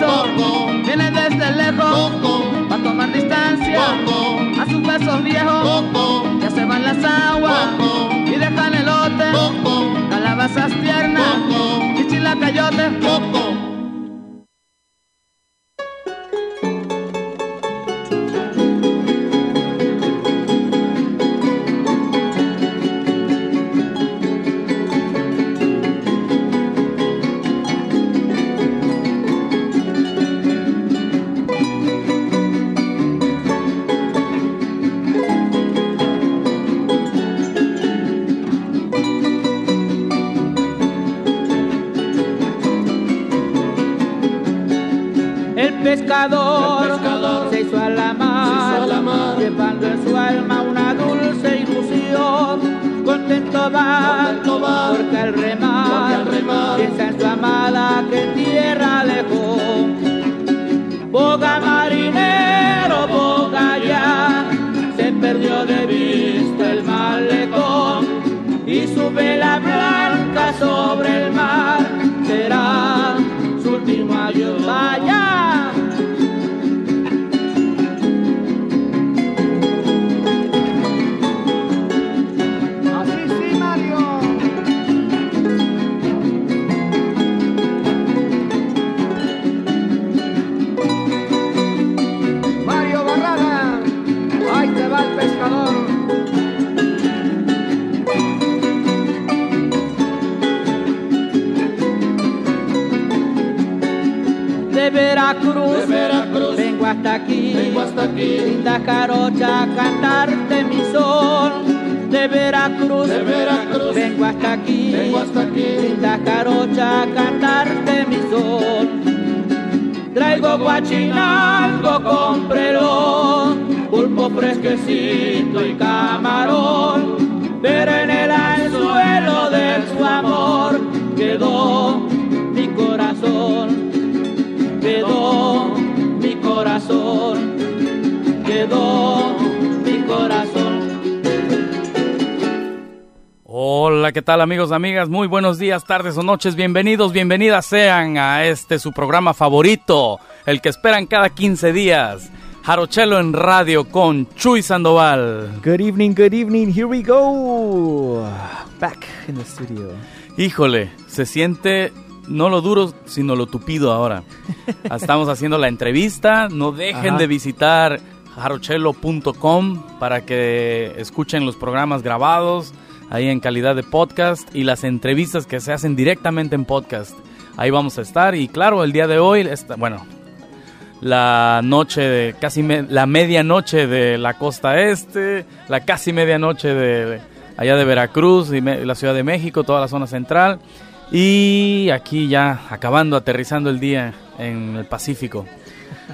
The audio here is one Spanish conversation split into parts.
Coco. viene desde lejos. Coco. a tomar distancia. A sus besos viejos. Ya se van las aguas. Y dejan elote, Coco. calabazas tiernas. Y chilacayote. Veracruz, De Veracruz. vengo hasta aquí, Vengo hasta aquí. linda jarocha a cantarte mi son. De Veracruz, De Veracruz. vengo hasta aquí, Vengo hasta aquí. linda jarocha a cantarte mi son. Traigo guachinalgo, cómprelo, pulpo fresquecito y camarón. Pero en el anzuelo de su amor quedó corazón, quedó mi corazón. Hola, ¿qué tal amigos, amigas? Muy buenos días, tardes o noches. Bienvenidos, bienvenidas sean a este su programa favorito, el que esperan cada 15 días. Jarochelo en radio con Chuy Sandoval. Good evening, good evening. Here we go. Back in the studio. Híjole, se siente no lo duro, sino lo tupido ahora. Estamos haciendo la entrevista. No dejen Ajá. de visitar jarochelo.com para que escuchen los programas grabados ahí en calidad de podcast y las entrevistas que se hacen directamente en podcast. Ahí vamos a estar y claro, el día de hoy, está, bueno, la noche de casi me- la medianoche de la costa este, la casi medianoche de allá de Veracruz y me- la Ciudad de México, toda la zona central y aquí ya acabando aterrizando el día en el Pacífico.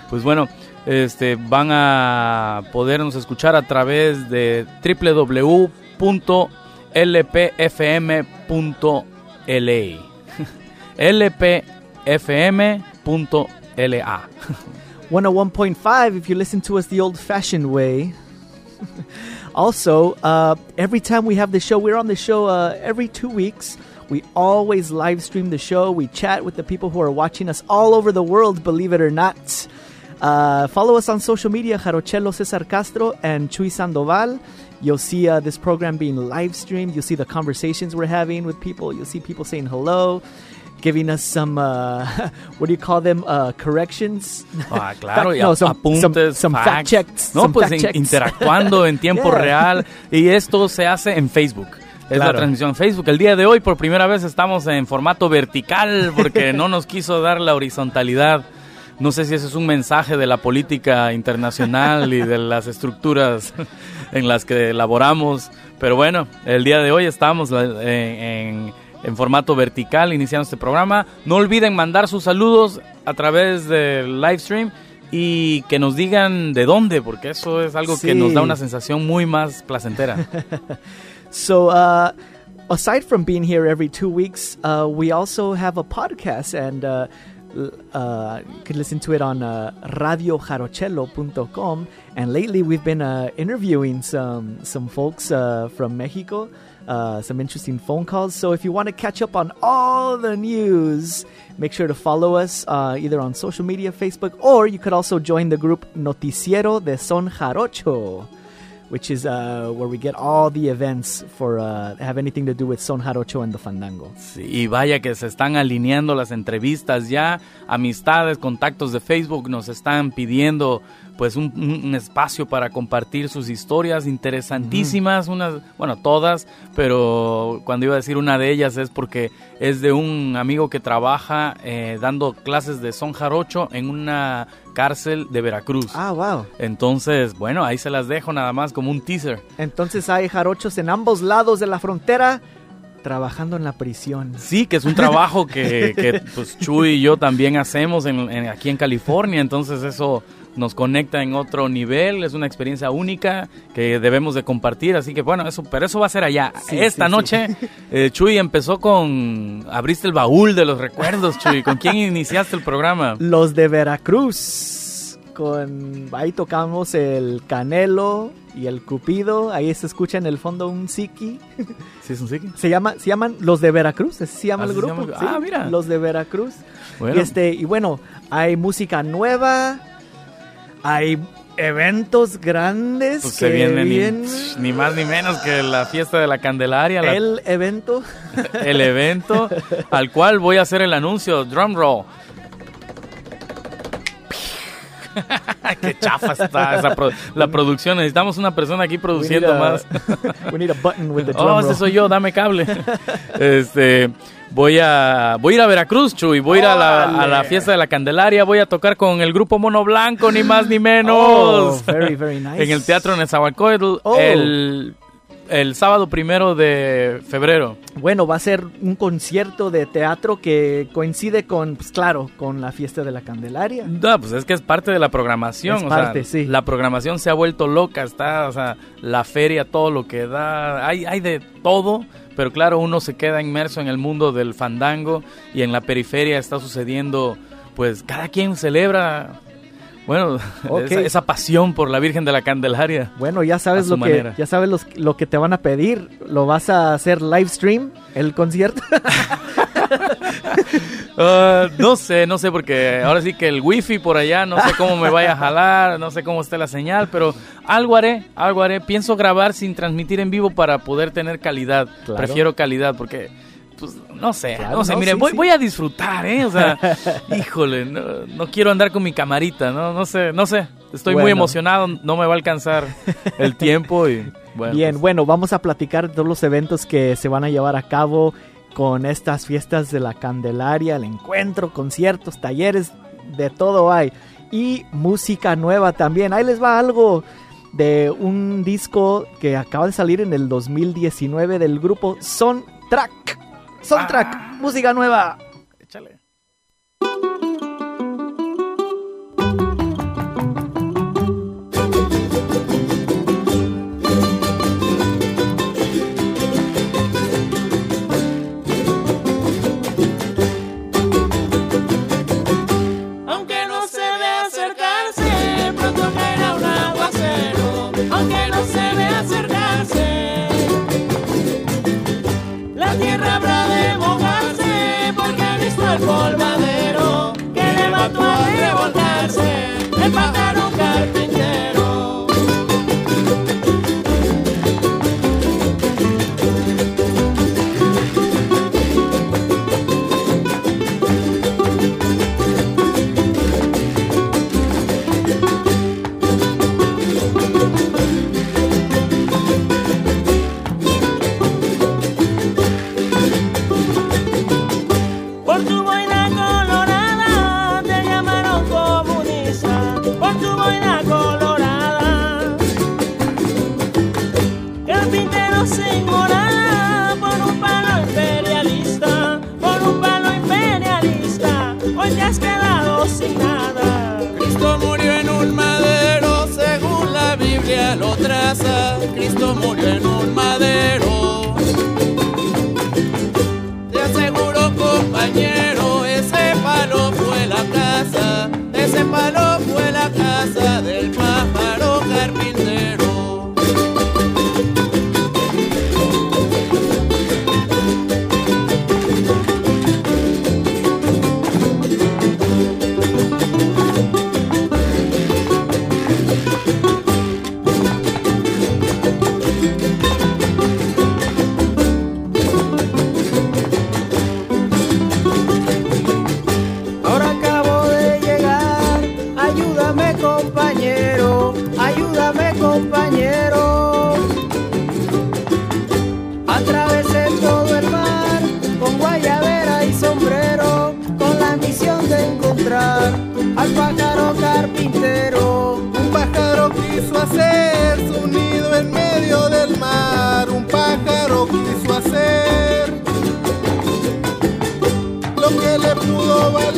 Pues bueno, este van a podernos escuchar a través de www.lpfm.la lpfm.la 101.5 if you listen to us the old fashioned way. also, uh, every time we have the show, we're on the show uh, every two weeks. We always live stream the show. We chat with the people who are watching us all over the world, believe it or not. Uh, follow us on social media, Jarochelo Cesar Castro and Chuy Sandoval. You'll see uh, this program being live streamed. You'll see the conversations we're having with people. You'll see people saying hello, giving us some, uh, what do you call them, uh, corrections? Ah, claro, No, some- apuntes, some- some fact checks, No, some pues in- interactuando en tiempo Yeah. real. Y esto se hace en Facebook. Es la Claro. transmisión en Facebook. El día de hoy, por primera vez, estamos en formato vertical porque no nos quiso dar la horizontalidad. No sé si ese es un mensaje de la política internacional y de las estructuras en las que elaboramos. Pero bueno, el día de hoy estamos la- en, en- en formato vertical iniciando este programa. No olviden mandar sus saludos a través del live stream y que nos digan de dónde, porque eso es algo que Sí. nos da una sensación muy más placentera. So, uh, aside from being here every two weeks, uh, we also have a podcast, and uh, uh, you can listen to it on uh, radiojarochelo.com. And lately, we've been uh, interviewing some some folks uh, from Mexico, uh, some interesting phone calls. So, if you want to catch up on all the news, make sure to follow us uh, either on social media, Facebook, or you could also join the group Noticiero de Son Jarocho which is uh, where we get all the events for uh, have anything to do with Son Jarocho and the Fandango. Sí, y vaya que se están alineando las entrevistas ya, amistades, contactos de Facebook nos están pidiendo pues un, espacio para compartir sus historias interesantísimas, unas, bueno, todas, pero cuando iba a decir una de ellas es porque es de un amigo que trabaja eh, dando clases de son jarocho en una cárcel de Veracruz. Ah, wow. Entonces, bueno, ahí se las dejo nada más como un teaser. Entonces hay jarochos en ambos lados de la frontera trabajando en la prisión. Sí, que es un trabajo que, que, pues Chuy y yo también hacemos en- en- aquí en California, entonces eso nos conecta en otro nivel, es una experiencia única que debemos de compartir, así que bueno, eso, pero eso va a ser allá. Sí, Esta sí, sí. noche, eh, Chuy empezó con, abriste el baúl de los recuerdos, Chuy, ¿con quién iniciaste el programa? Los de Veracruz. Con ahí tocamos el Canelo y el Cupido. Ahí se escucha en el fondo un Siki. ¿Sí es un psiqui? Se llama, se llaman Los de Veracruz. Así se llama el se grupo. llama ah, mira. Los de Veracruz. Bueno, Y este, y bueno, hay música nueva, hay eventos grandes pues que se ni, vienen. ni más ni menos que la fiesta de la Candelaria, la- el evento. el evento al cual voy a hacer el anuncio. Drum roll. Qué chafa está esa pro- la producción. Necesitamos una persona aquí produciendo a- más. we need a button with the drum Oh, ese soy yo, dame cable. Este, voy a voy a ir a Veracruz, Chuy. Voy a ir a la, a la Órale. fiesta de la Candelaria. Voy a tocar con el grupo Mono Blanco, ni más ni Oh, menos. very, very nice. en el Teatro Nezahualcóyotl Oh. el, el sábado primero de febrero. Bueno, va a ser un concierto de teatro que coincide con, pues claro, con la fiesta de la Candelaria. No, pues es que es parte de la programación. Es o parte, sea, sí. La programación se ha vuelto loca, está, o sea, la feria, todo lo que da, hay, hay de todo, pero claro, uno se queda inmerso en el mundo del fandango y en la periferia está sucediendo, pues cada quien celebra, bueno, esa, esa pasión por la Virgen de la Candelaria. Bueno, ya sabes lo que ya sabes los- lo que te van a pedir. Lo vas a hacer live stream el concierto. Ah, no sé, no sé, porque ahora sí que el wifi por allá, no sé cómo me vaya a jalar, no sé cómo esté la señal, pero algo haré, algo haré. Pienso grabar sin transmitir en vivo para poder tener calidad. Claro. Prefiero calidad porque, pues, no sé, Claro, no sé, no, miren, sí, voy, sí. voy a disfrutar, ¿eh? O sea, híjole, no, no quiero andar con mi camarita, no, no sé, no sé. Estoy muy emocionado, no me va a alcanzar el tiempo y, bueno. Bien, pues, bueno, vamos a platicar de todos los eventos que se van a llevar a cabo con estas fiestas de la Candelaria, el encuentro, conciertos, talleres, de todo hay. Y música nueva también. Ahí les va algo de un disco que acaba de salir en el 2019 del grupo Soundtrack. Soundtrack, Ah. música nueva.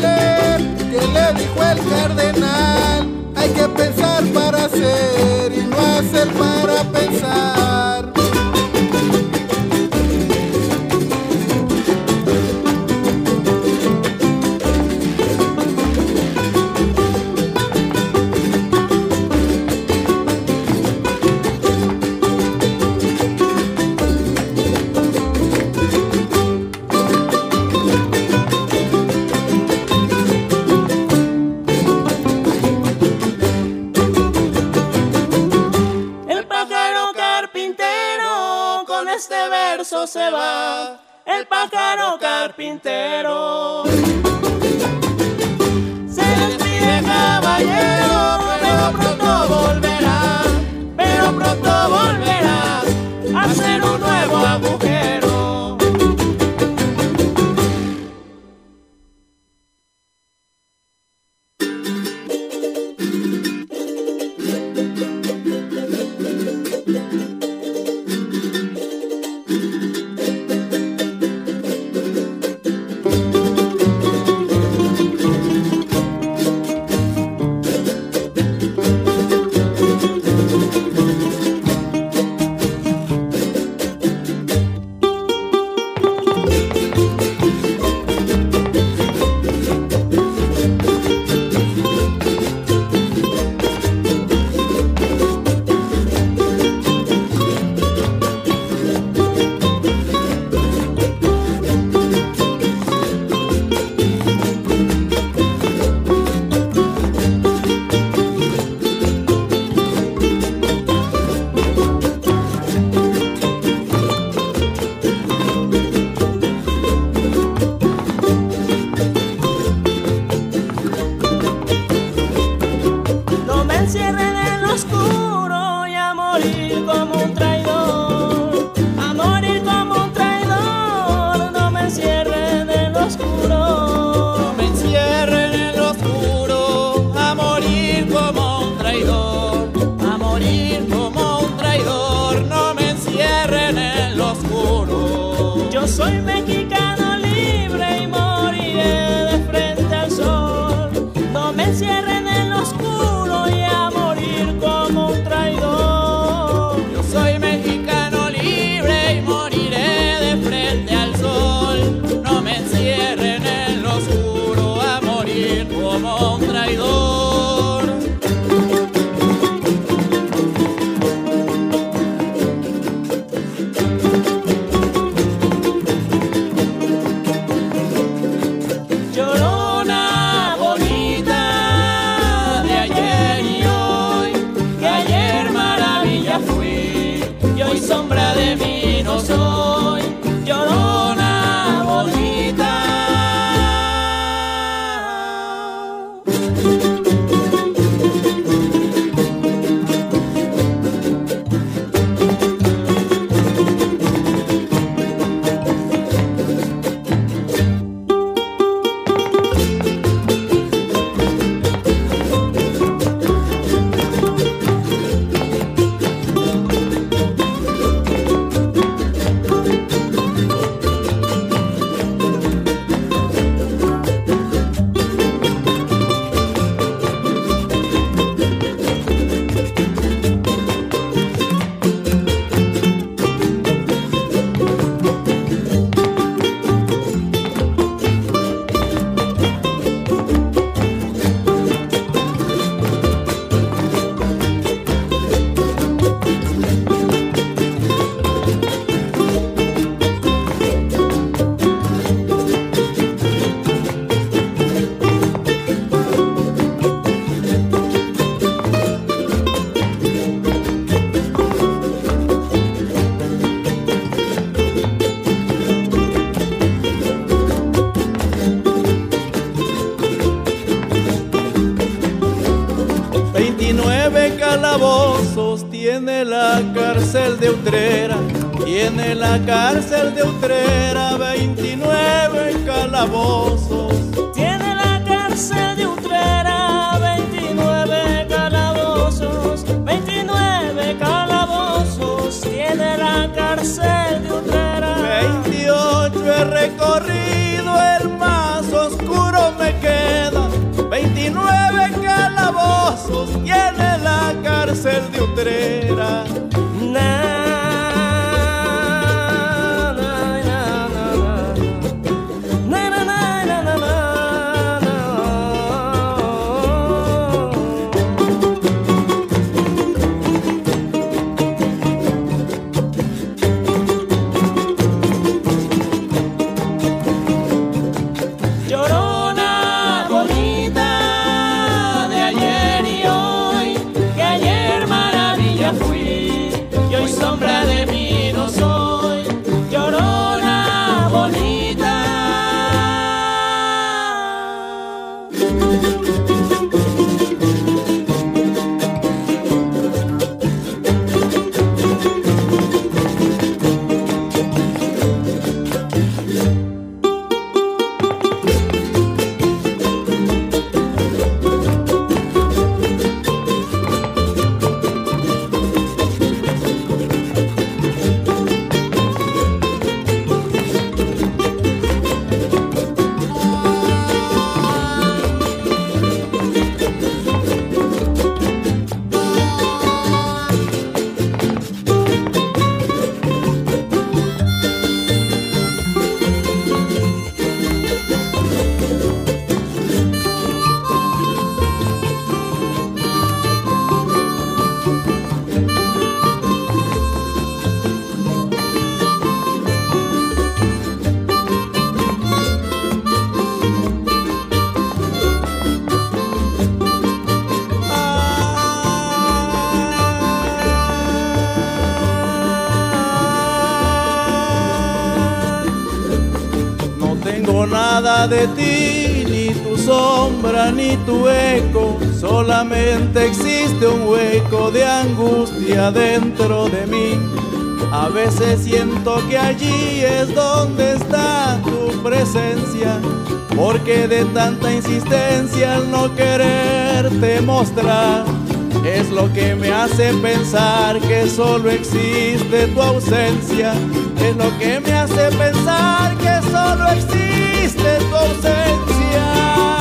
le dijo el cardenal. Hay que pensar para hacer y no hacer para pensar. nueve calabozos tiene la cárcel de Utrera, tiene la cárcel de Utrera, 29 calabozos. Tiene la cárcel de Utrera, 29 calabozos, 29 calabozos, tiene la cárcel de Utrera. 28 he recorrido, el más oscuro me queda tiene la cárcel de Utrera. Ni tu sombra, ni tu eco. Solamente existe un hueco de angustia dentro de mí. A veces siento que allí es donde está tu presencia. Porque de tanta insistencia al no quererte mostrar. Es lo que me hace pensar que solo existe tu ausencia. Es lo que me hace pensar solo existe tu ausencia.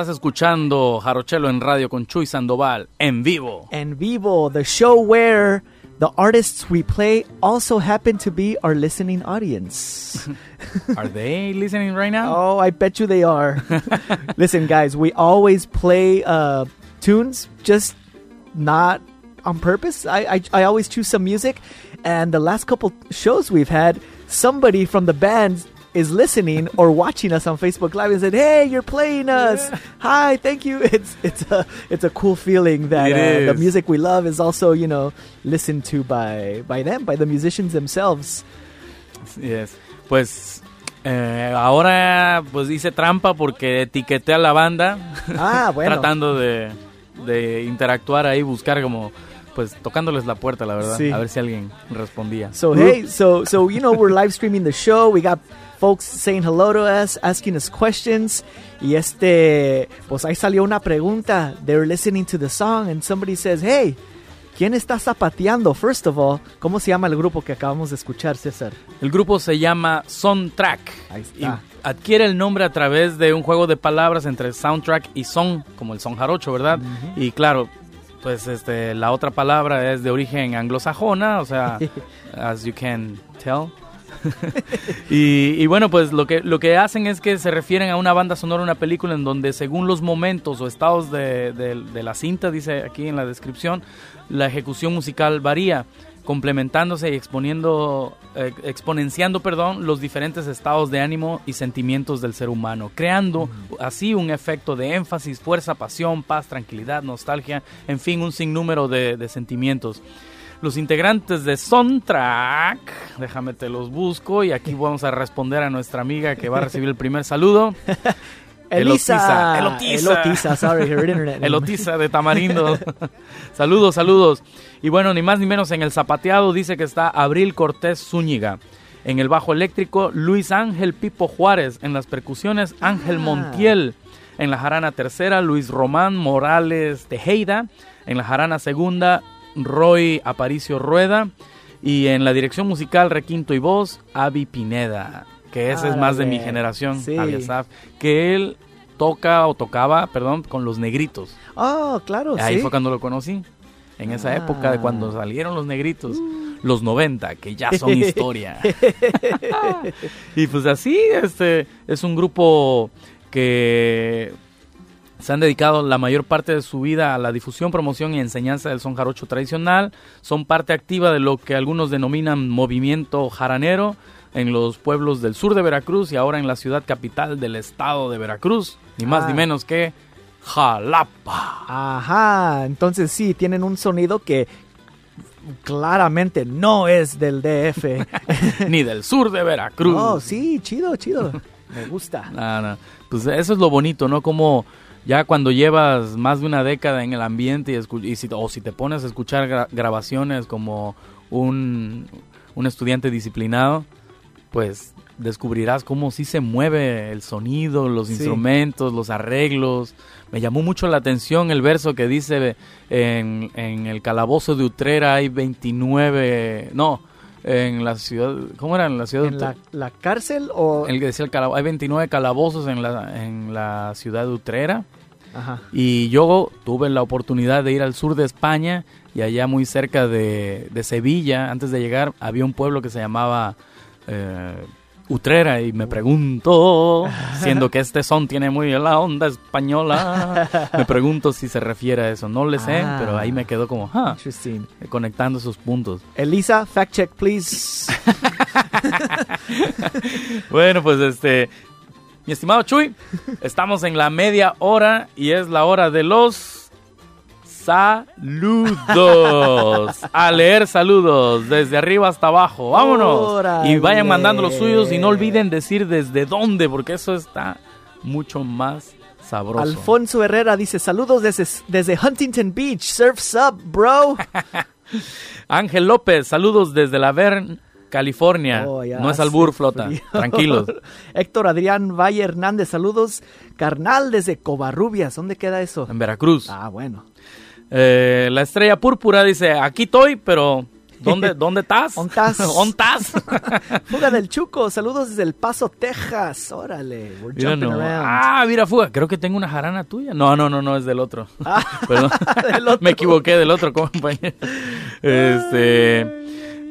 Estás escuchando Jarochelo en radio con Chuy Sandoval en vivo. En vivo, the show where the artists we play also happen to be our listening audience. Are they listening right now? oh, I bet you they are. Listen, guys, we always play uh, tunes, just not on purpose. I, I I always choose some music, and the last couple shows we've had, somebody from the band is listening or watching us on Facebook Live and said, "Hey, you're playing us! Hi, thank you." It's it's a it's a cool feeling that uh, the music we love is also you know listened to by by them by the musicians themselves. Yes. Pues eh, ahora pues hice trampa porque etiqueté a la banda Ah, bueno. tratando de, de interactuar ahí, buscar como pues tocándoles la puerta, la verdad, Sí. a ver si alguien respondía. So hey, so so you know we're live streaming the show. We got folks saying hello to us, asking us questions. Y este, pues ahí salió una pregunta. They're listening to the song and somebody says, "Hey, ¿Quién está zapateando? First of all, ¿cómo se llama el grupo que acabamos de escuchar, César? El grupo se llama Soundtrack. Ahí Y está. adquiere el nombre a través de un juego de palabras entre soundtrack y son, como el son jarocho, ¿verdad? Y claro, pues este, la otra palabra es de origen anglosajona, o sea, as you can tell. y, y bueno, pues lo que, lo que hacen es que se refieren a una banda sonora, una película en donde según los momentos o estados de, de- de la cinta, dice aquí en la descripción, la ejecución musical varía, complementándose y exponiendo, eh, exponenciando, perdón, los diferentes estados de ánimo y sentimientos del ser humano, creando así un efecto de énfasis, fuerza, pasión, paz, tranquilidad, nostalgia, en fin, un sinnúmero de, de sentimientos. Los integrantes de Soundtrack, déjame te los busco y aquí vamos a responder a nuestra amiga que va a recibir el primer saludo. Elisa. Elotiza. Elotiza, sorry, her internet. Elotiza de Tamarindo. saludos, saludos. Y bueno, ni más ni menos en el zapateado dice que está Abril Cortés Zúñiga. En el bajo eléctrico, Luis Ángel Pipo Juárez. En las percusiones, Ángel Ah. Montiel. En la jarana tercera, Luis Román Morales Tejeda. En la jarana segunda, Roy Aparicio Rueda. Y en la dirección musical, requinto y voz, Avi Pineda. Que ese es más de mi generación, Sí. Avi Asaf. Que él toca o tocaba, perdón, con los negritos. Oh, claro, Ahí sí. fue cuando lo conocí. En esa Ah. época de cuando salieron los negritos. Los 90, que ya son historia. y pues así, este, es un grupo que se han dedicado la mayor parte de su vida a la difusión, promoción y enseñanza del son jarocho tradicional. Son parte activa de lo que algunos denominan movimiento jaranero en los pueblos del sur de Veracruz y ahora en la ciudad capital del estado de Veracruz. Ni más Ah. ni menos que Jalapa. Ajá, entonces sí, tienen un sonido que claramente no es del DF. Ni del sur de Veracruz. Oh, sí, chido, chido. Me gusta. Pues eso es lo bonito, ¿no? Como ya cuando llevas más de una década en el ambiente y, y si, o si te pones a escuchar gra- grabaciones como un, un estudiante disciplinado, pues descubrirás cómo sí se mueve el sonido, los Sí. instrumentos, los arreglos. Me llamó mucho la atención el verso que dice en, en el calabozo de Utrera hay 29, no, en la ciudad, ¿cómo era? En la ciudad de ¿En Utrera. la, la cárcel o...? El que decía el calabo- hay 29 calabozos en la, en la ciudad de Utrera. Ajá. Y yo tuve la oportunidad de ir al sur de España y allá muy cerca de, de Sevilla, antes de llegar, había un pueblo que se llamaba eh, Utrera y me pregunto, siendo que este son tiene muy la onda española, me pregunto si se refiere a eso. No le sé, Ah. pero ahí me quedó como, ah, Interesting. conectando esos puntos. Elisa, fact check, please. Bueno, pues este, mi estimado Chuy, estamos en la media hora y es la hora de los saludos. A leer saludos desde arriba hasta abajo. Vámonos. Órale. Y vayan mandando los suyos y no olviden decir desde dónde, porque eso está mucho más sabroso. Alfonso Herrera dice, saludos desde, desde Huntington Beach. Surf's up, bro. Ángel López, saludos desde la Vern, California. Oh, no es albur, flota. frío. Tranquilos. Héctor Adrián Valle Hernández, saludos. Carnal desde Covarrubias. ¿Dónde queda eso? En Veracruz. Ah, bueno. Eh, la estrella púrpura dice, aquí estoy, pero ¿dónde, dónde estás? ¿Ontás? ¿Ontás? Fuga del Chuco, saludos desde El Paso, Texas. Órale, we're Mira, jumping no. around. Ah, mira, fuga. Creo que tengo una jarana tuya. No, no, no, no, es del otro. Perdón. del otro. Me equivoqué del otro compañero. Este.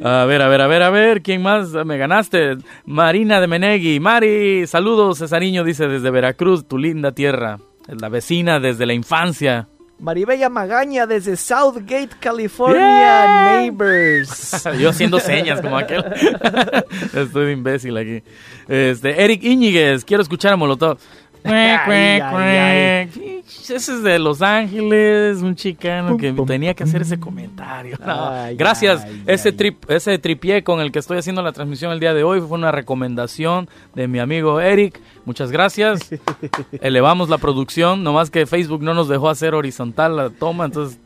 A ver, a ver, a ver, a ver. ¿Quién más me ganaste? Marina de Menegui. Mari, saludos, Cesariño, dice desde Veracruz, tu linda tierra. La vecina desde la infancia. Maribella Magaña desde Southgate, California. Yeah. Neighbors. Yo haciendo señas como aquel. Estoy de imbécil aquí. Este, Eric Íñiguez, quiero escuchar a Molotov. Ay. Ese es de Los Ángeles, un chicano que tenía que hacer ese comentario. No, Gracias. ese trip, ese tripié con el que estoy haciendo la transmisión el día de hoy fue una recomendación de mi amigo Eric. Muchas gracias. Elevamos la producción, nomás que Facebook no nos dejó hacer horizontal la toma, entonces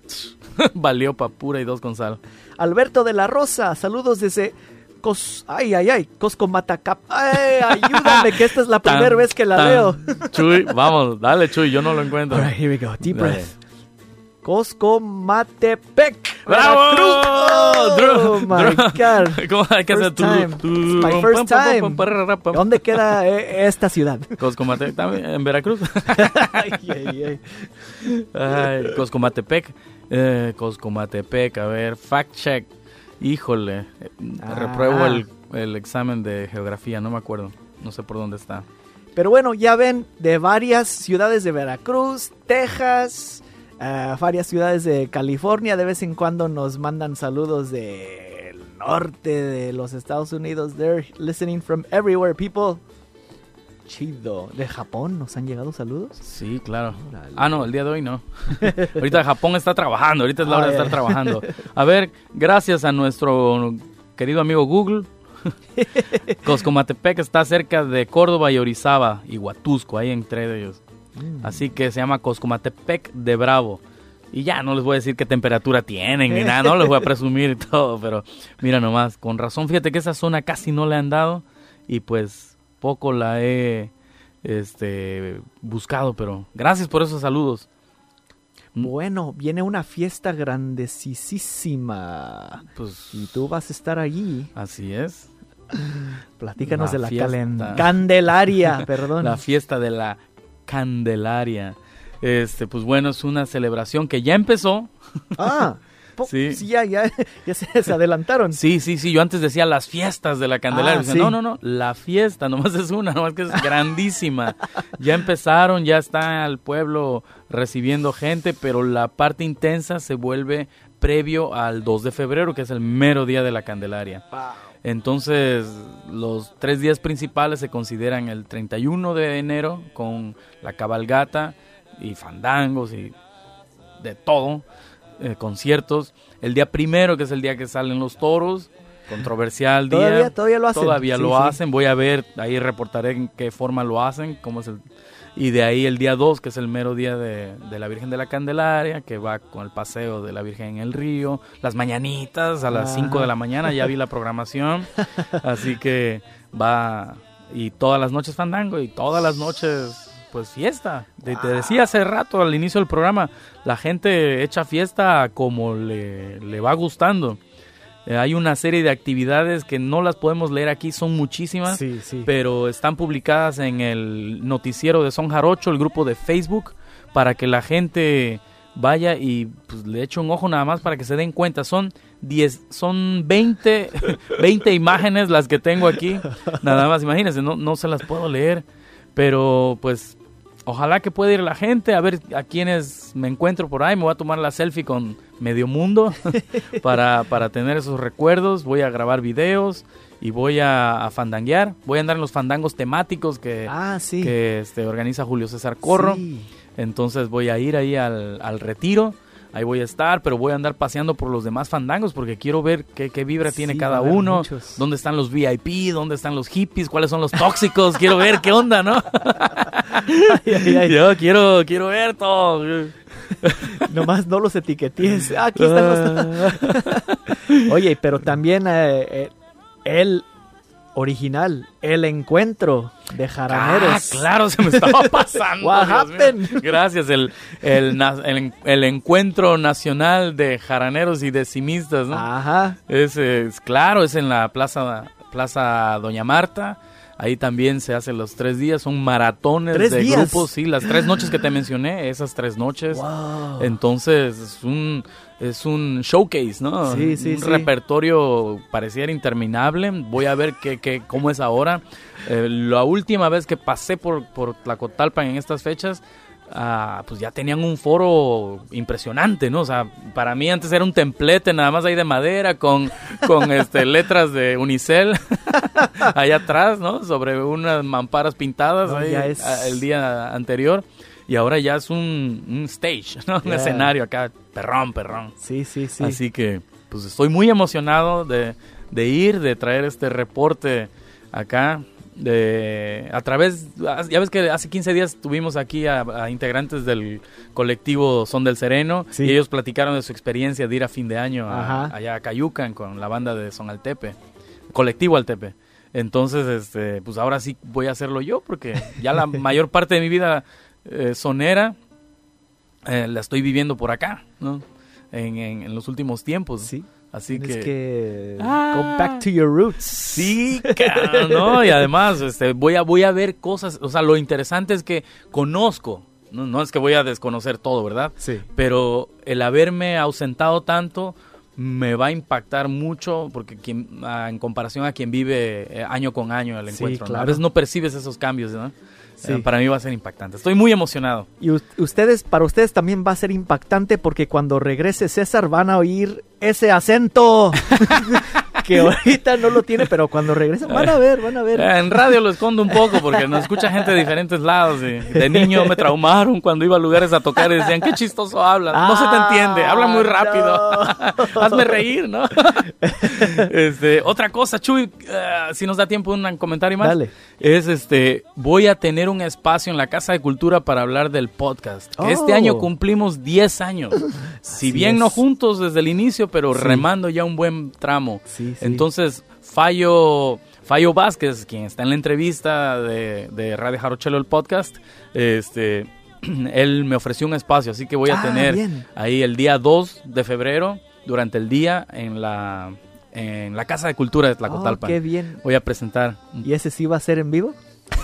valió pa' pura y dos con sal. Alberto de la Rosa, saludos desde Cos... Ay, ay, ay, Cosco Matacap. Ay, ayúdame, que esta es la primera vez que la tan. leo. Chuy, vamos, dale Chuy, yo no lo encuentro. All right, here we go. Deep Dale. breath. Coscomatepec. ¡Bravo! Veracruz. Oh, Dru- my God. ¿Cómo hay que hacer First time. It's my first time. ¿Dónde queda eh, esta ciudad? Coscomatepec, también, en Veracruz. Ay, ay, ay. Ay, Coscomatepec. Eh, Coscomatepec, a ver, fact check. Híjole, Ah. repruebo el, el examen de geografía, no me acuerdo. No sé por dónde está. Pero bueno, ya ven de varias ciudades de Veracruz, Texas, eh, varias ciudades de California. De vez en cuando nos mandan saludos del norte de los Estados Unidos. They're listening from everywhere, people. Chido. ¿De Japón nos han llegado saludos? Sí, claro. Órale. Ah, no, el día de hoy no. ahorita Japón está trabajando, ahorita es la hora de estar trabajando. A ver, gracias a nuestro querido amigo Google. Coscomatepec está cerca de Córdoba y Orizaba y Huatusco, ahí entre ellos. Mm. Así que se llama Coscomatepec de Bravo. Y ya no les voy a decir qué temperatura tienen ni nada, no les voy a presumir y todo, pero mira nomás, con razón, fíjate que esa zona casi no le han dado y pues poco la he este buscado, pero gracias por esos saludos. Bueno, viene una fiesta grandecísima. Pues Y tú vas a estar allí. así es, Platícanos La de la fiesta. Candelaria, perdón. la fiesta de la Candelaria. Este, pues bueno, es una celebración que ya empezó. Ah, Sí. sí. ya, ya, ya se, se adelantaron. Sí, sí, sí. Yo antes decía las fiestas de la Candelaria. Ah, sí. No, no, no. La fiesta, nomás es una, nomás que es grandísima. ya empezaron, ya está el pueblo recibiendo gente, pero la parte intensa se vuelve previo al 2 de febrero, que es el mero día de la Candelaria. Entonces, los tres días principales se consideran el 31 de enero con la cabalgata y fandangos y de todo, eh, conciertos. El día primero, que es el día que salen los toros, controversial día. Todavía, todavía lo hacen. Todavía Sí, lo sí. hacen, voy a ver, ahí reportaré en qué forma lo hacen, cómo es el... Y de ahí el día 2, que es el mero día de, de la Virgen de la Candelaria, que va con el paseo de la Virgen en el río, las mañanitas a las Ah. 5 de la mañana, ya vi la programación, así que va, y todas las noches fandango, y todas las noches, pues fiesta. Te, te decía hace rato al inicio del programa, la gente echa fiesta como le, le va gustando. Eh, hay una serie de actividades que no las podemos leer aquí, son muchísimas, Sí, sí. pero están publicadas en el noticiero de Son Jarocho, el grupo de Facebook, para que la gente vaya y pues, le eche un ojo nada más para que se den cuenta. Son 10, son 20, 20 imágenes las que tengo aquí, nada más, imagínense, no, no se las puedo leer, pero pues ojalá que pueda ir la gente a ver a quienes me encuentro por ahí, me voy a tomar la selfie con medio mundo para, para tener esos recuerdos, voy a grabar videos y voy a, a fandanguear, voy a andar en los fandangos temáticos que, Ah, sí. que este, organiza Julio César Corro, Sí. entonces voy a ir ahí al, al retiro. Ahí voy a estar, pero voy a andar paseando por los demás fandangos porque quiero ver qué, qué vibra Sí, tiene cada uno, muchos. dónde están los VIP, dónde están los hippies, cuáles son los tóxicos, quiero ver qué onda, ¿no? Ay, ay, ay. Yo quiero, quiero ver todo. Nomás no los etiquetes. Aquí están los... Oye, pero también eh, eh, el original, el encuentro de Ah, jaraneros. claro, se me estaba pasando. What happened? Gracias, el, el, na- el, el encuentro nacional de jaraneros y decimistas, ¿no? Ajá. Es, es- claro, es en la plaza, plaza Doña Marta. Ahí también se hacen los tres días, son maratones ¿Tres de días? grupos, sí, las tres noches que te mencioné, esas tres noches. Wow. Entonces es un es un showcase, ¿no? Sí, sí, un sí. repertorio pareciera interminable. Voy a ver qué, qué, cómo es ahora. Eh, la última vez que pasé por, por Tlacotalpan en estas fechas, ah, pues ya tenían un foro impresionante, ¿no? O sea, para mí antes era un templete nada más ahí de madera con, con este, letras de unicel allá atrás, ¿no? Sobre unas mamparas pintadas No, ahí, ya es- el día anterior. Y ahora ya es un, un stage, ¿no? Un escenario acá, perrón, perrón. Sí, sí, sí. Así que, pues estoy muy emocionado de, de ir, de traer este reporte acá. De, a través, ya ves que hace 15 días tuvimos aquí a, a integrantes del colectivo Son del Sereno Sí. y ellos platicaron de su experiencia de ir a fin de año a- allá a Cayucan con la banda de Son Altepe, colectivo Altepe. Entonces, este, pues ahora sí voy a hacerlo yo porque ya la mayor parte de mi vida eh, sonera eh, la estoy viviendo por acá, ¿no? En, en- en los últimos tiempos. Sí. Así Tienes que... que Ah. go back to your roots. Sí, cabrón, ¿no? Y además, este, voy a, voy a ver cosas, o sea, lo interesante es que conozco, no, no es que voy a desconocer todo, ¿verdad? Sí. Pero el haberme ausentado tanto me va a impactar mucho porque quien, en comparación a quien vive eh, año con año el Sí, encuentro, a veces no percibes esos cambios, ¿no? Sí. Eh, para mí va a ser impactante. Estoy muy emocionado. Y ustedes, para ustedes también va a ser impactante porque cuando regrese César van a oír ese acento que ahorita no lo tiene, pero cuando regrese van a ver, van a ver. En radio lo escondo un poco porque nos escucha gente de diferentes lados. y de niño me traumaron cuando iba a lugares a tocar y decían, qué chistoso hablas. No se te entiende, habla muy rápido. Ah, no. Hazme reír, ¿no? este, otra cosa, Chuy, eh, si nos da tiempo un comentario más. Dale. Es este, voy a tener un espacio en la Casa de Cultura para hablar del podcast. Oh. Este año cumplimos 10 años. Si Así bien no juntos desde el inicio, pero Sí. remando ya un buen tramo. Sí, sí. Entonces, Fallo, Fallo Vázquez, quien está en la entrevista de, de Radio Jarochelo, el podcast, este, él me ofreció un espacio, así que voy a Ah, tener bien. ahí el día 2 de febrero, durante el día, en la, en la Casa de Cultura de Oh, Tlacotalpan. qué bien. Voy a presentar. ¿Y ese sí va a ser en vivo?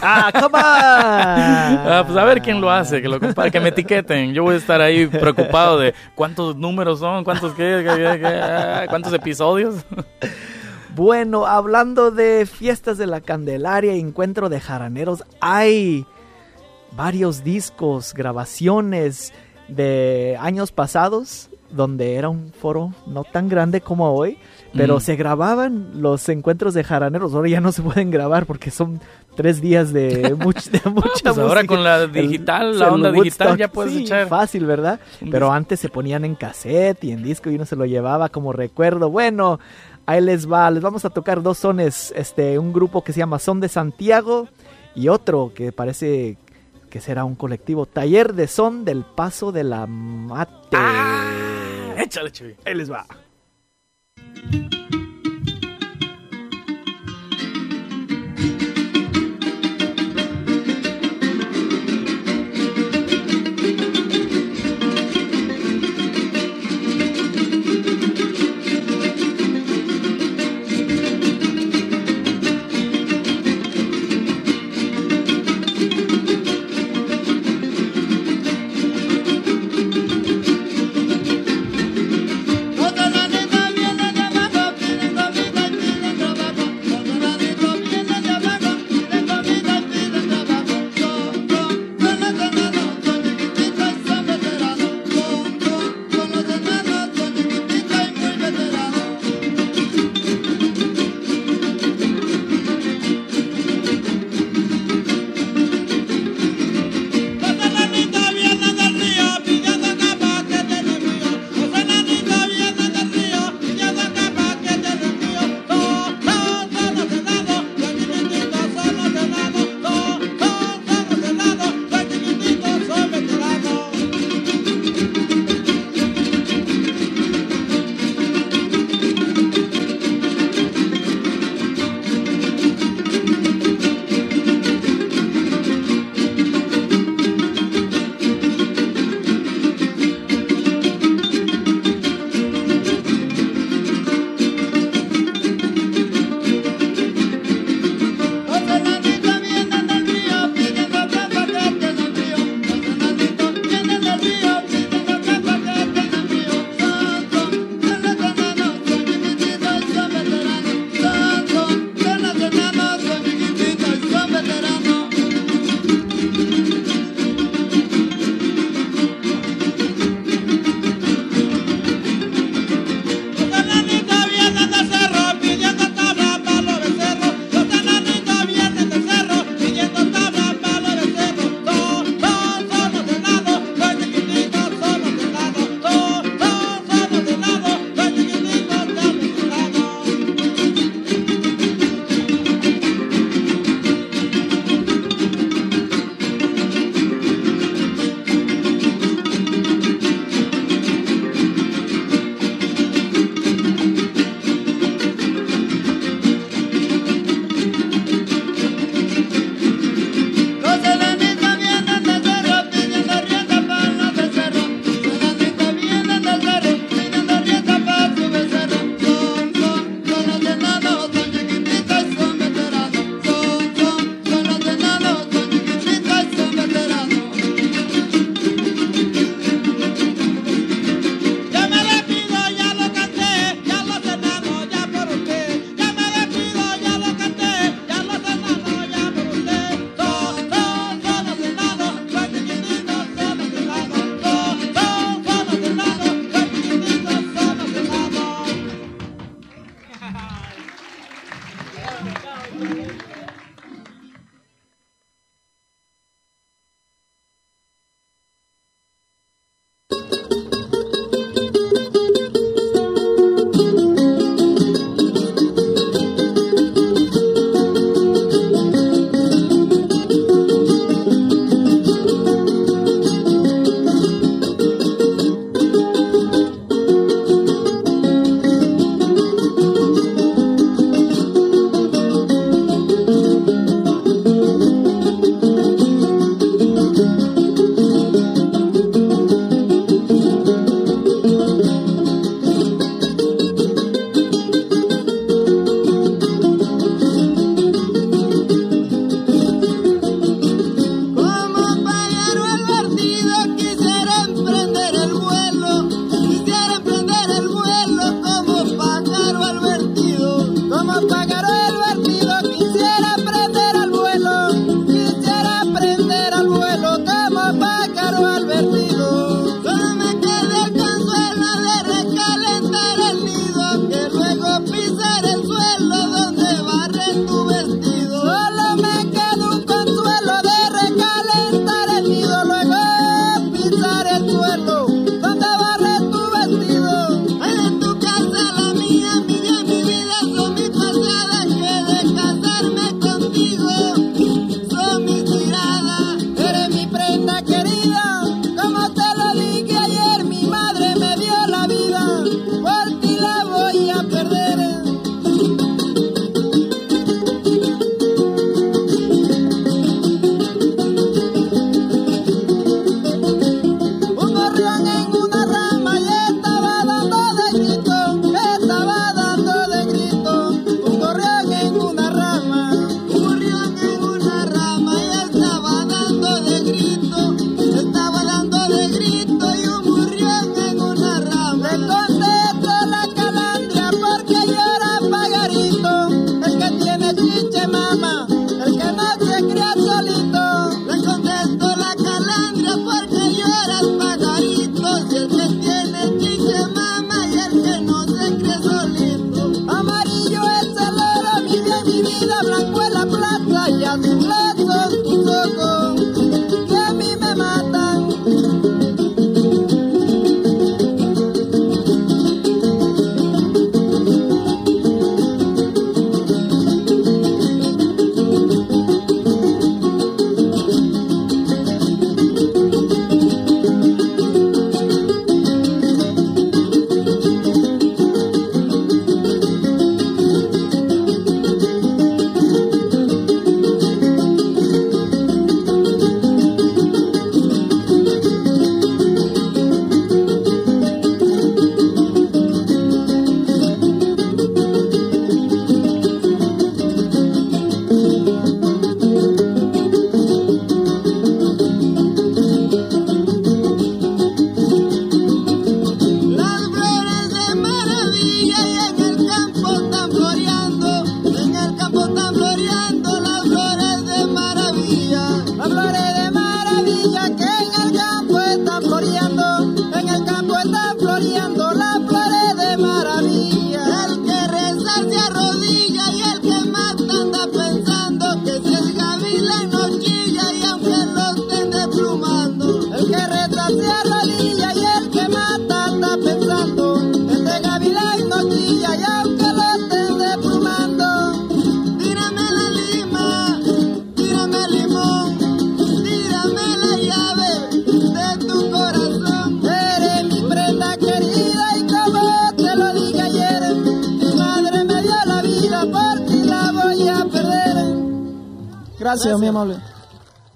¡Ah, come on! Ah, pues a ver quién lo hace, que lo compare, que me etiqueten. Yo voy a estar ahí preocupado de cuántos números son, cuántos qué, qué, qué, qué, ah, cuántos episodios. Bueno, hablando de fiestas de la Candelaria y encuentro de jaraneros, hay varios discos, grabaciones de años pasados, donde era un foro no tan grande como hoy, pero Mm. se grababan los encuentros de jaraneros. Ahora ya no se pueden grabar porque son tres días de, much- de mucha Pues ahora música. con la digital, el la onda digital, Woodstock, ya puedes sí, echar. fácil, ¿verdad? Pero antes se ponían en cassette y en disco y uno se lo llevaba como recuerdo. Bueno, ahí les va, les vamos a tocar dos sones, este, un grupo que se llama Son de Santiago y otro que parece que será un colectivo, Taller de Son del Paso de la Mate. Échale, Chuy. Ahí les va.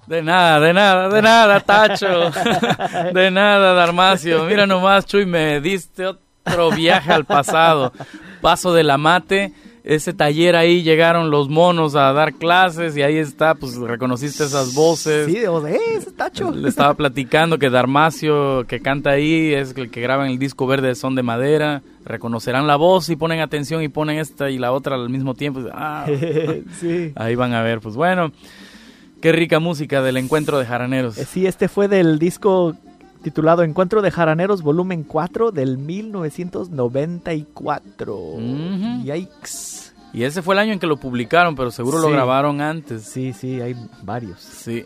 De nada, de nada, de nada, Tacho. De nada, Darmacio. Mira nomás, Chuy, me diste otro viaje al pasado. Paso de la mate ese taller ahí llegaron los monos a dar clases y ahí está, pues reconociste esas voces. Sí, de eh, ese Tacho. Le estaba platicando que Darmacio que canta ahí es el que graba en el disco verde de Son de Madera. Reconocerán la voz y ponen atención y ponen esta y la otra al mismo tiempo. Ah". Ahí van a ver, pues bueno. Qué rica música del encuentro de jaraneros. Eh, sí, este fue del disco titulado Encuentro de Jaraneros volumen 4 del 1994. Uh -huh. Yikes. Y ese fue el año en que lo publicaron, pero seguro lo grabaron antes. Sí, sí, hay varios. Sí.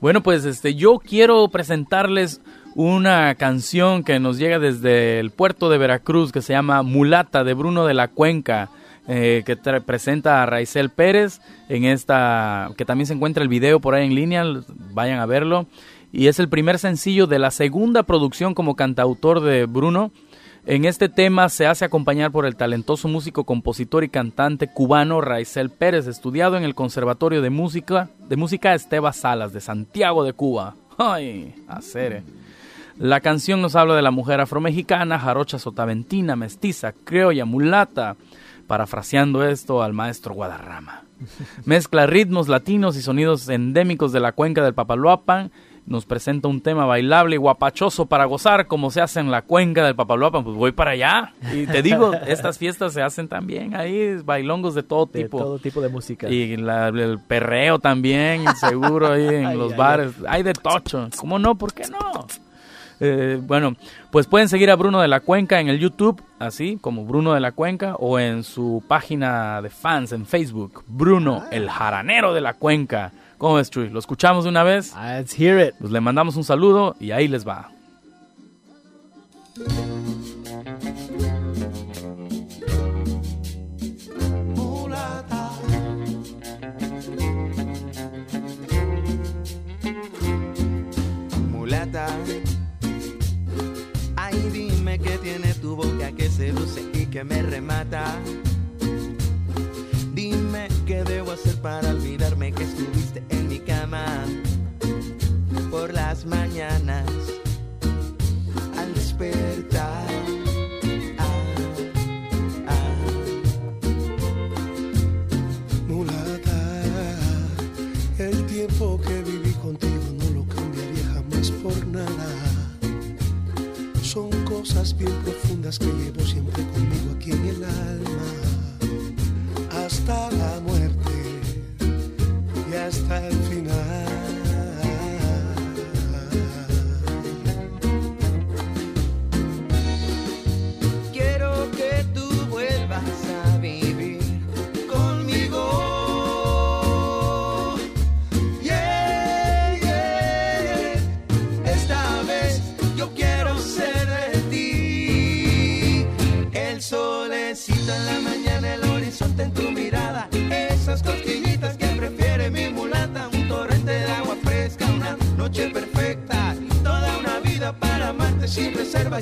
Bueno, pues este yo quiero presentarles una canción que nos llega desde el puerto de Veracruz que se llama Mulata de Bruno de la Cuenca eh, que presenta a Raizel Pérez en esta, que también se encuentra el video por ahí en línea, vayan a verlo. Y es el primer sencillo de la segunda producción como cantautor de Bruno. En este tema se hace acompañar por el talentoso músico, compositor y cantante cubano Raizel Pérez, estudiado en el Conservatorio de Música de Música Esteba Salas de Santiago de Cuba. Ay, hacer. La canción nos habla de la mujer afromexicana, jarocha sotaventina, mestiza, criolla, mulata, parafraseando esto al maestro Guadarrama. Mezcla ritmos latinos y sonidos endémicos de la cuenca del Papaloapan. Nos presenta un tema bailable y guapachoso para gozar como se hace en la cuenca del Papaloapan. Pues voy para allá. Y te digo, estas fiestas se hacen también ahí, bailongos de todo De tipo. todo tipo de música. Y la- el perreo también, seguro ahí en Ay, los ay, bares. Hay de tocho. ¿Cómo no? ¿Por qué no? Eh, bueno, pues pueden seguir a Bruno de la Cuenca en el YouTube, así como Bruno de la Cuenca, o en su página de fans en Facebook, Bruno, el jaranero de la Cuenca. ¿Cómo ves, Chuy? ¿Lo escuchamos de una vez? Let's hear it. Pues le mandamos un saludo y ahí les va. mulata. Mulata. Seduce y que me remata. Dime qué debo hacer para olvidarme que estuviste en mi cama por las mañanas cosas bien profundas que llevo siempre conmigo aquí en el alma. Hasta la muerte y hasta el final.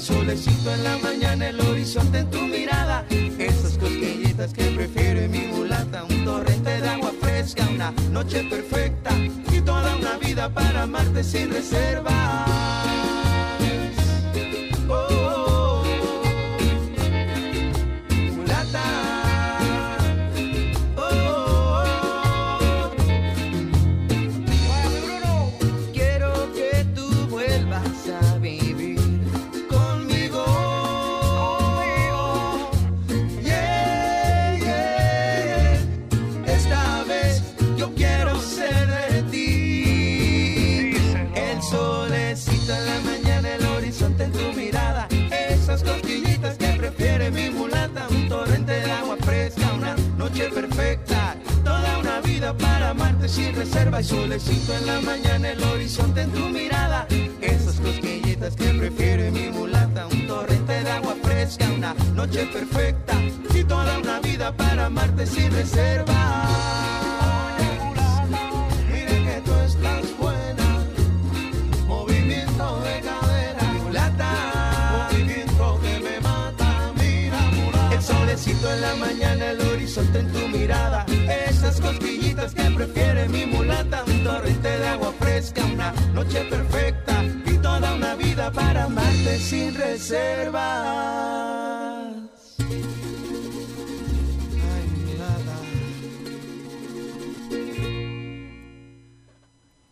Sin reserva. Y solecito en la mañana, el horizonte en tu mirada. Esas cosquillitas que prefiere mi mulata. Un torrente de agua fresca, una noche perfecta. Y toda una vida para amarte sin reserva. En la mañana,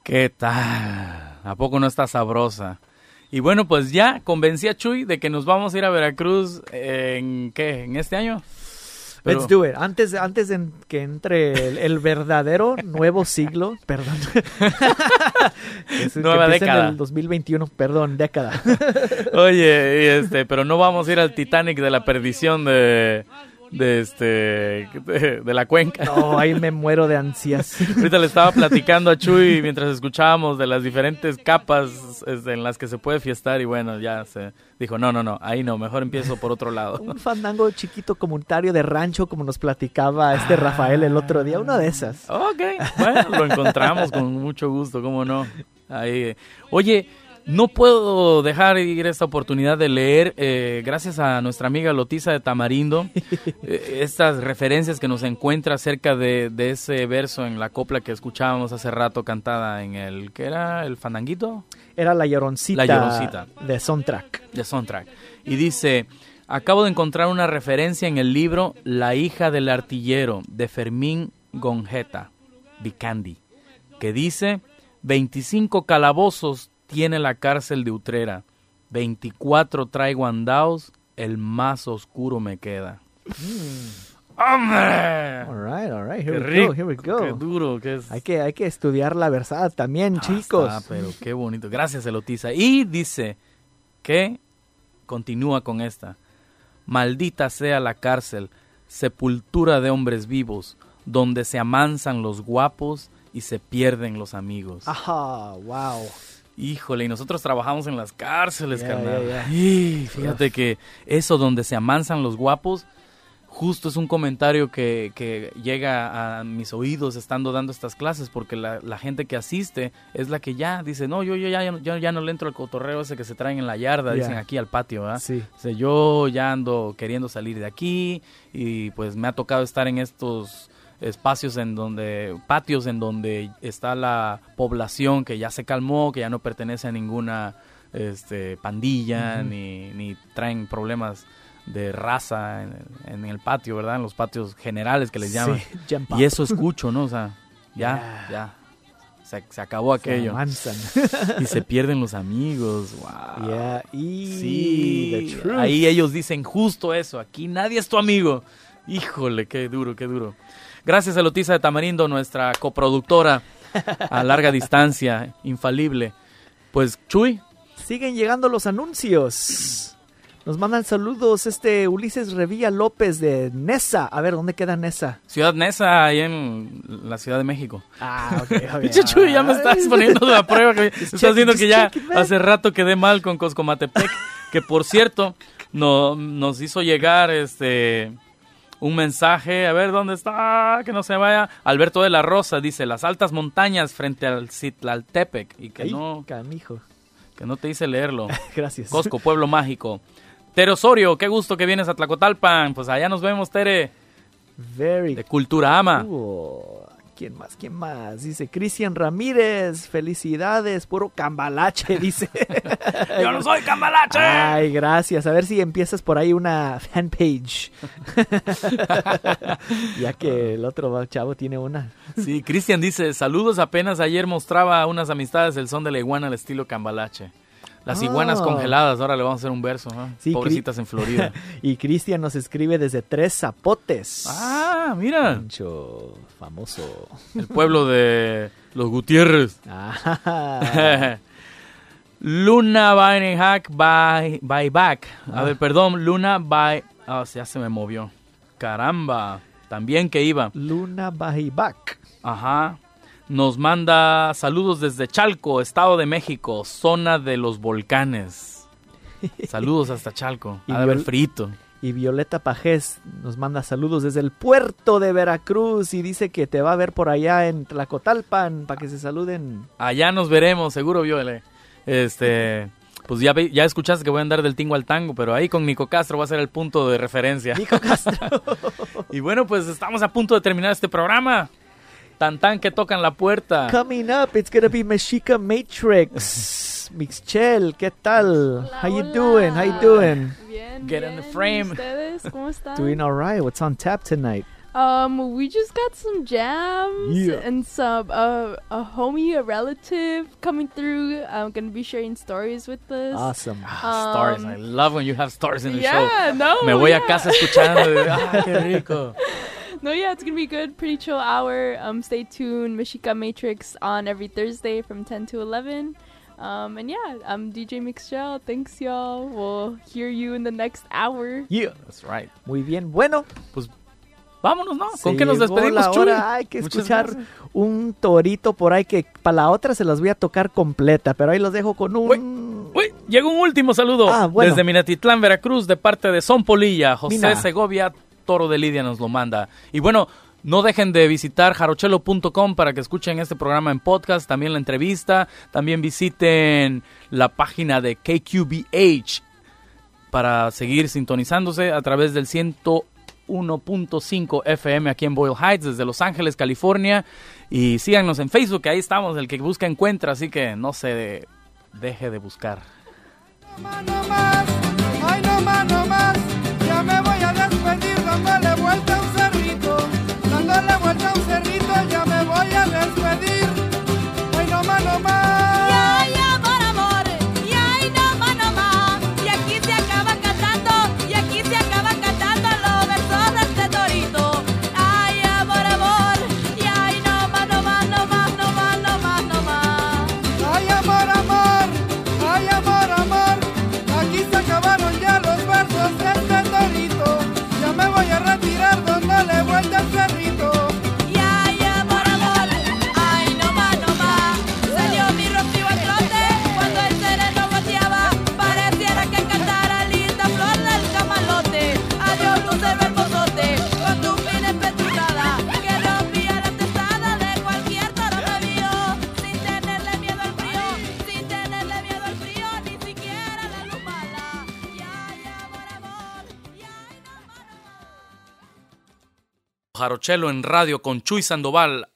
¿Qué tal? ¿A poco no está sabrosa? Y bueno, pues ya convencí a Chuy de que nos vamos a ir a Veracruz en ¿qué? ¿En este año? Pero- Let's do it. Antes, antes de que entre el, el verdadero nuevo siglo, perdón. Es que Nueva empieza década. En el 2021, perdón, década. Oye, este, pero no vamos a ir al Titanic de la perdición de, de este de, de la cuenca. No, ahí me muero de ansias. Ahorita le estaba platicando a Chuy mientras escuchábamos de las diferentes capas en las que se puede fiestar y bueno, ya se dijo, no, no, no, ahí no, mejor empiezo por otro lado. Un fandango chiquito comunitario de rancho, como nos platicaba este Rafael el otro día, una de esas. Ok, bueno, lo encontramos con mucho gusto, cómo no. Ahí. Oye, no puedo dejar ir esta oportunidad de leer, eh, gracias a nuestra amiga Lotiza de Tamarindo, eh, estas referencias que nos encuentra acerca de, de ese verso en la copla que escuchábamos hace rato cantada en el, ¿qué era? ¿El fandanguito? Era la lloroncita, La Lloroncita. de soundtrack. de soundtrack. Y dice, acabo de encontrar una referencia en el libro La hija del artillero de Fermín Gonjeta, Vicandi, que dice, 25 calabozos tiene la cárcel de Utrera, 24 traigo andaos, el más oscuro me queda. ¡Hombre! All right, all right, ¡Qué here we rico! go, here we go. ¡Qué duro! que es! Hay que, hay que estudiar la verdad también, Ah, chicos. está, pero qué bonito. Gracias, Elotiza. Y dice que continúa con esta. Maldita sea la cárcel, sepultura de hombres vivos, donde se amansan los guapos y se pierden los amigos. Ajá, wow. Híjole, y nosotros trabajamos en las cárceles, Ya, carnal. ya, ya. Y fíjate que eso donde se amansan los guapos, justo es un comentario que, que llega a mis oídos estando dando estas clases, porque la, la gente que asiste es la que ya dice, no, yo, yo, ya, yo ya no le entro al cotorreo ese que se traen en la yarda, Ya. dicen aquí al patio, ¿verdad? Sí. Dice, yo ya ando queriendo salir de aquí y pues me ha tocado estar en estos espacios en donde, patios en donde está la población que ya se calmó, que ya no pertenece a ninguna este, pandilla, ni, ni traen problemas de raza en, en el patio, ¿verdad? En los patios generales que les llaman. Sí, Y eso escucho, ¿no? O sea, ya, ya. Se, se acabó aquello. Y se pierden los amigos. Wow. Yeah, y Sí, ahí ellos dicen justo eso, aquí nadie es tu amigo. Híjole, qué duro, qué duro. Gracias a Lotiza de Tamarindo, nuestra coproductora a larga distancia, infalible. Pues Chuy, Siguen llegando los anuncios. Nos mandan saludos este Ulises Revilla López de Nesa. A ver, ¿dónde queda Nesa? Ciudad Nesa, ahí en la Ciudad de México. Ah, ok, ok. Pinche Chuy, ya me estás poniendo de a prueba. que Estás viendo que ya hace rato quedé mal con Coscomatepec. Que por cierto, no, nos hizo llegar este un mensaje. A ver, ¿dónde está? Que no se vaya. Alberto de la Rosa dice, las altas montañas frente al Citlaltepec. Y que Ay, no, canijo. que no te hice leerlo. Gracias. Cosco, pueblo mágico. Tere Osorio, qué gusto que vienes a Tlacotalpan. Pues allá nos vemos, Tere, Very de Cultura Ama. cool. ¿Quién más? ¿Quién más? Dice Cristian Ramírez. Felicidades, puro cambalache, dice. Yo no soy cambalache. Ay, gracias. A ver si empiezas por ahí una fanpage. ya que el otro chavo tiene una. Sí, Cristian dice, saludos, apenas ayer mostraba unas amistades el son de la iguana al estilo cambalache. Las iguanas Ah. congeladas, ahora le vamos a hacer un verso, ¿no? Sí, Pobrecitas en Florida. Y Cristian nos escribe desde Tres Zapotes. ah, mira, Rancho famoso. el pueblo de los Gutiérrez. Ah, Luna by hack by, by back. A ver, perdón, Luna by... Ah, ya se me movió. Caramba, también que iba. Luna Bajibac. Ajá. Nos manda saludos desde Chalco, Estado de México, zona de los volcanes. Saludos hasta Chalco. Y Ha de haber viol- frito. Y Violeta Pajés nos manda saludos desde el puerto de Veracruz y dice que te va a ver por allá en Tlacotalpan para que se saluden. Allá nos veremos, seguro, Viole. Este, pues ya, ya escuchaste que voy a andar del tingo al tango, pero ahí con Nico Castro va a ser el punto de referencia. Nico Castro. Y bueno, pues estamos a punto de terminar este programa. Tan tan que tocan la puerta. Coming up, it's gonna be Mexica Matrix. Mixchel, ¿qué tal? How you doing? How you doing? Bien, Get in the frame. ¿Ustedes cómo están? Doing all right. What's on tap tonight? Um, we just got some jams Yeah. and some uh, a homie, a relative coming through. I'm gonna be sharing stories with us. Awesome. Ah, stars. I love when you have stars in the show. yeah, no. Me voy yeah. a casa escuchando. Ah, qué rico. No, yeah, it's gonna be good. Pretty chill hour. Um, stay tuned. Mexica Matrix on every Thursday from 10 to 11. Um, and yeah, I'm DJ Mixgel. Thanks, y'all. We'll hear you in the next hour. Yeah. That's right. Muy bien. Bueno, Pues vámonos, ¿no? ¿Con qué nos despedimos, Chuy? Hay que Muchas escuchar gracias. un torito por ahí que para la otra se las voy a tocar completa, pero ahí los dejo con un... Uy, llegó un último saludo Ah, bueno. desde Minatitlán, Veracruz, de parte de Son Polilla. José Mina. Segovia, Toro de Lidia nos lo manda. Y bueno, no dejen de visitar jarochelo.com para que escuchen este programa en podcast, también la entrevista. También visiten la página de KQBH para seguir sintonizándose a través del 101.5 FM aquí en Boyle Heights, desde Los Ángeles, California. Y síganos en Facebook, ahí estamos, el que busca encuentra, así que no se deje de buscar. no más, ay no más, no más, Jarochelo en radio con Chuy Sandoval